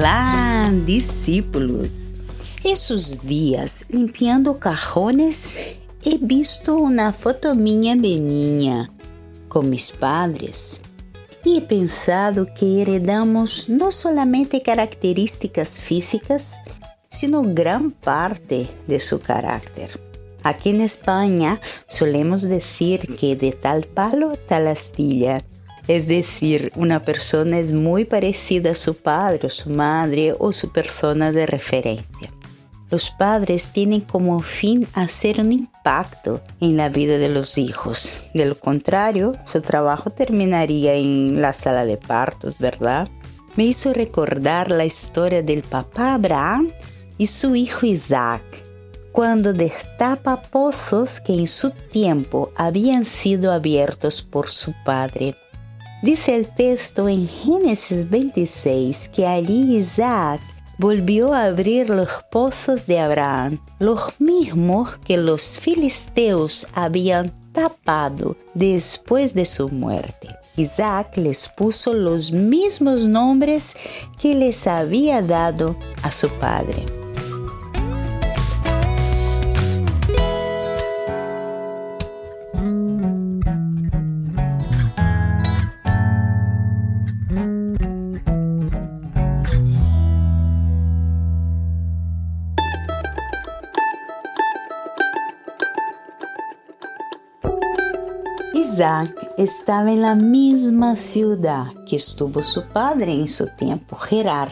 Olá, discípulos! Esses dias, limpiando cajones, he visto uma foto minha de niña com mis padres e he pensado que heredamos não somente características físicas, sino gran parte de su carácter. Aquí en España solemos decir que de tal palo, tal astilla. Es decir, una persona es muy parecida a su padre o su madre o su persona de referencia. Los padres tienen como fin hacer un impacto en la vida de los hijos. De lo contrario, su trabajo terminaría en la sala de partos, ¿verdad? Me hizo recordar la historia del papá Abraham y su hijo Isaac, cuando destapa pozos que en su tiempo habían sido abiertos por su padre. Dice el texto en Génesis 26 que allí Isaac volvió a abrir los pozos de Abraham, los mismos que los filisteos habían tapado después de su muerte. Isaac les puso los mismos nombres que les había dado a su padre. Isaac estaba en la misma ciudad que estuvo su padre en su tiempo, Gerar.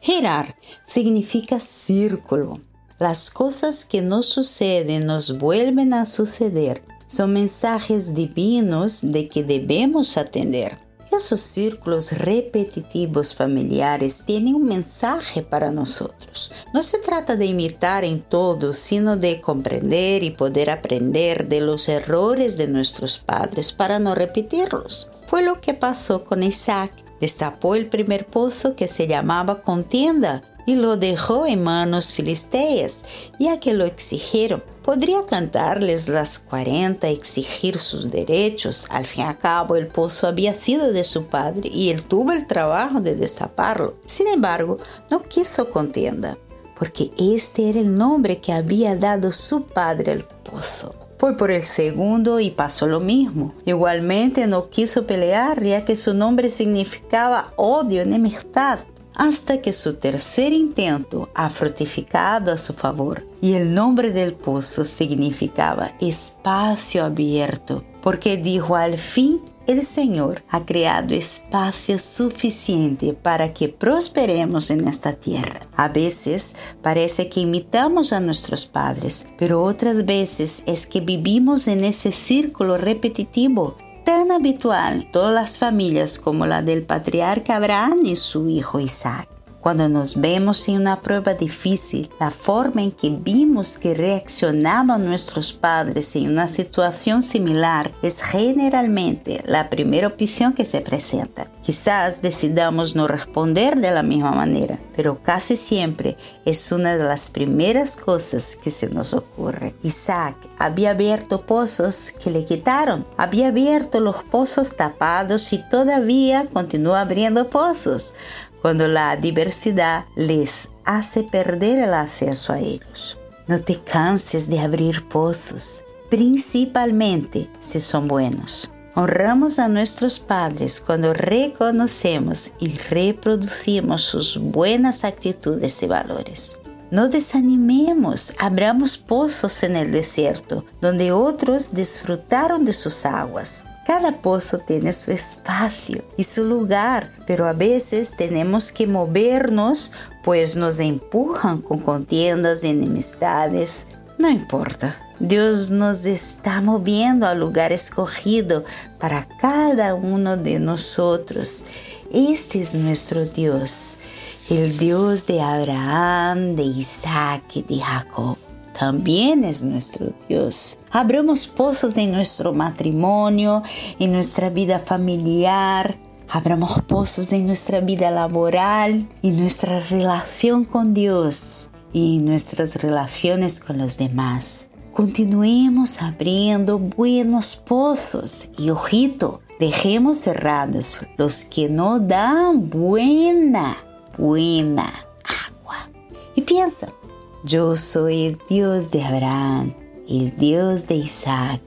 Gerar significa círculo. Las cosas que nos suceden nos vuelven a suceder. Son mensajes divinos de que debemos atender. Esos círculos repetitivos familiares tienen un mensaje para nosotros. No se trata de imitar en todo, sino de comprender y poder aprender de los errores de nuestros padres para no repetirlos. Fue lo que pasó con Isaac. Destapó el primer pozo que se llamaba contienda y lo dejó en manos filisteas, ya que lo exigieron. Podría cantarles las cuarenta, exigir sus derechos. Al fin y al cabo, el pozo había sido de su padre y él tuvo el trabajo de destaparlo. Sin embargo, no quiso contienda, porque este era el nombre que había dado su padre al pozo. Fue por el segundo y pasó lo mismo. Igualmente no quiso pelear ya que su nombre significaba odio, enemistad hasta que su tercer intento ha frutificado a su favor. Y el nombre del pozo significaba espacio abierto, porque dijo al fin el Señor ha creado espacio suficiente para que prosperemos en esta tierra. A veces parece que imitamos a nuestros padres, pero otras veces es que vivimos en ese círculo repetitivo tan habitual todas las familias como la del patriarca Abraham y su hijo Isaac. Cuando nos vemos en una prueba difícil, la forma en que vimos que reaccionaban nuestros padres en una situación similar es generalmente la primera opción que se presenta. Quizás decidamos no responder de la misma manera, pero casi siempre es una de las primeras cosas que se nos ocurre. Isaac había abierto pozos que le quitaron, había abierto los pozos tapados y todavía continúa abriendo pozos cuando la diversidad les hace perder el acceso a ellos. No te canses de abrir pozos, principalmente si son buenos. Honramos a nuestros padres cuando reconocemos y reproducimos sus buenas actitudes y valores. No desanimemos, abramos pozos en el desierto, donde otros disfrutaron de sus aguas. Cada pozo tiene su espacio y su lugar, pero a veces tenemos que movernos, pues nos empujan con contiendas enemistades. No importa, Dios nos está moviendo al lugar escogido para cada uno de nosotros. Este es nuestro Dios, el Dios de Abraham, de Isaac y de Jacob también es nuestro Dios. Abramos pozos en nuestro matrimonio, en nuestra vida familiar. Abramos pozos en nuestra vida laboral, en nuestra relación con Dios y en nuestras relaciones con los demás. Continuemos abriendo buenos pozos y ojito, dejemos cerrados los que no dan buena buena agua. Y piensa, yo soy el Dios de Abraham, el Dios de Isaac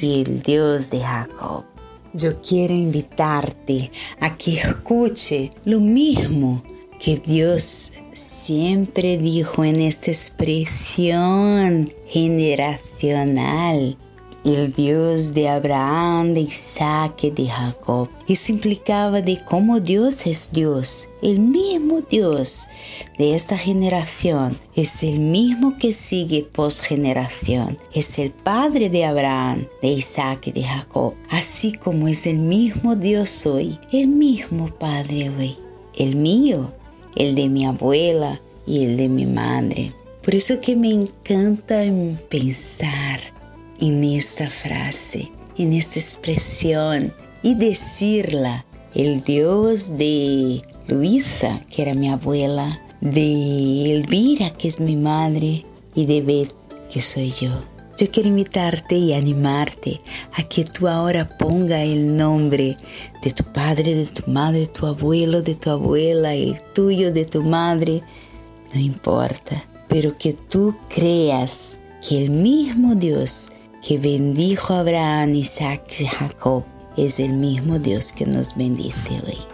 y el Dios de Jacob. Yo quiero invitarte a que escuche lo mismo que Dios siempre dijo en esta expresión generacional el Dios de Abraham, de Isaac y de Jacob. Eso implicaba de cómo Dios es Dios, el mismo Dios de esta generación, es el mismo que sigue post generación, es el Padre de Abraham, de Isaac y de Jacob, así como es el mismo Dios hoy, el mismo Padre hoy, el mío, el de mi abuela y el de mi madre. Por eso que me encanta pensar en esta frase, en esta expresión y decirla. El Dios de Luisa, que era mi abuela, de Elvira, que es mi madre, y de Beth, que soy yo. Yo quiero invitarte y animarte a que tú ahora ponga el nombre de tu padre, de tu madre, tu abuelo, de tu abuela, el tuyo, de tu madre, no importa, pero que tú creas que el mismo Dios que bendijo a Abraham, Isaac y Jacob, es el mismo Dios que nos bendice hoy.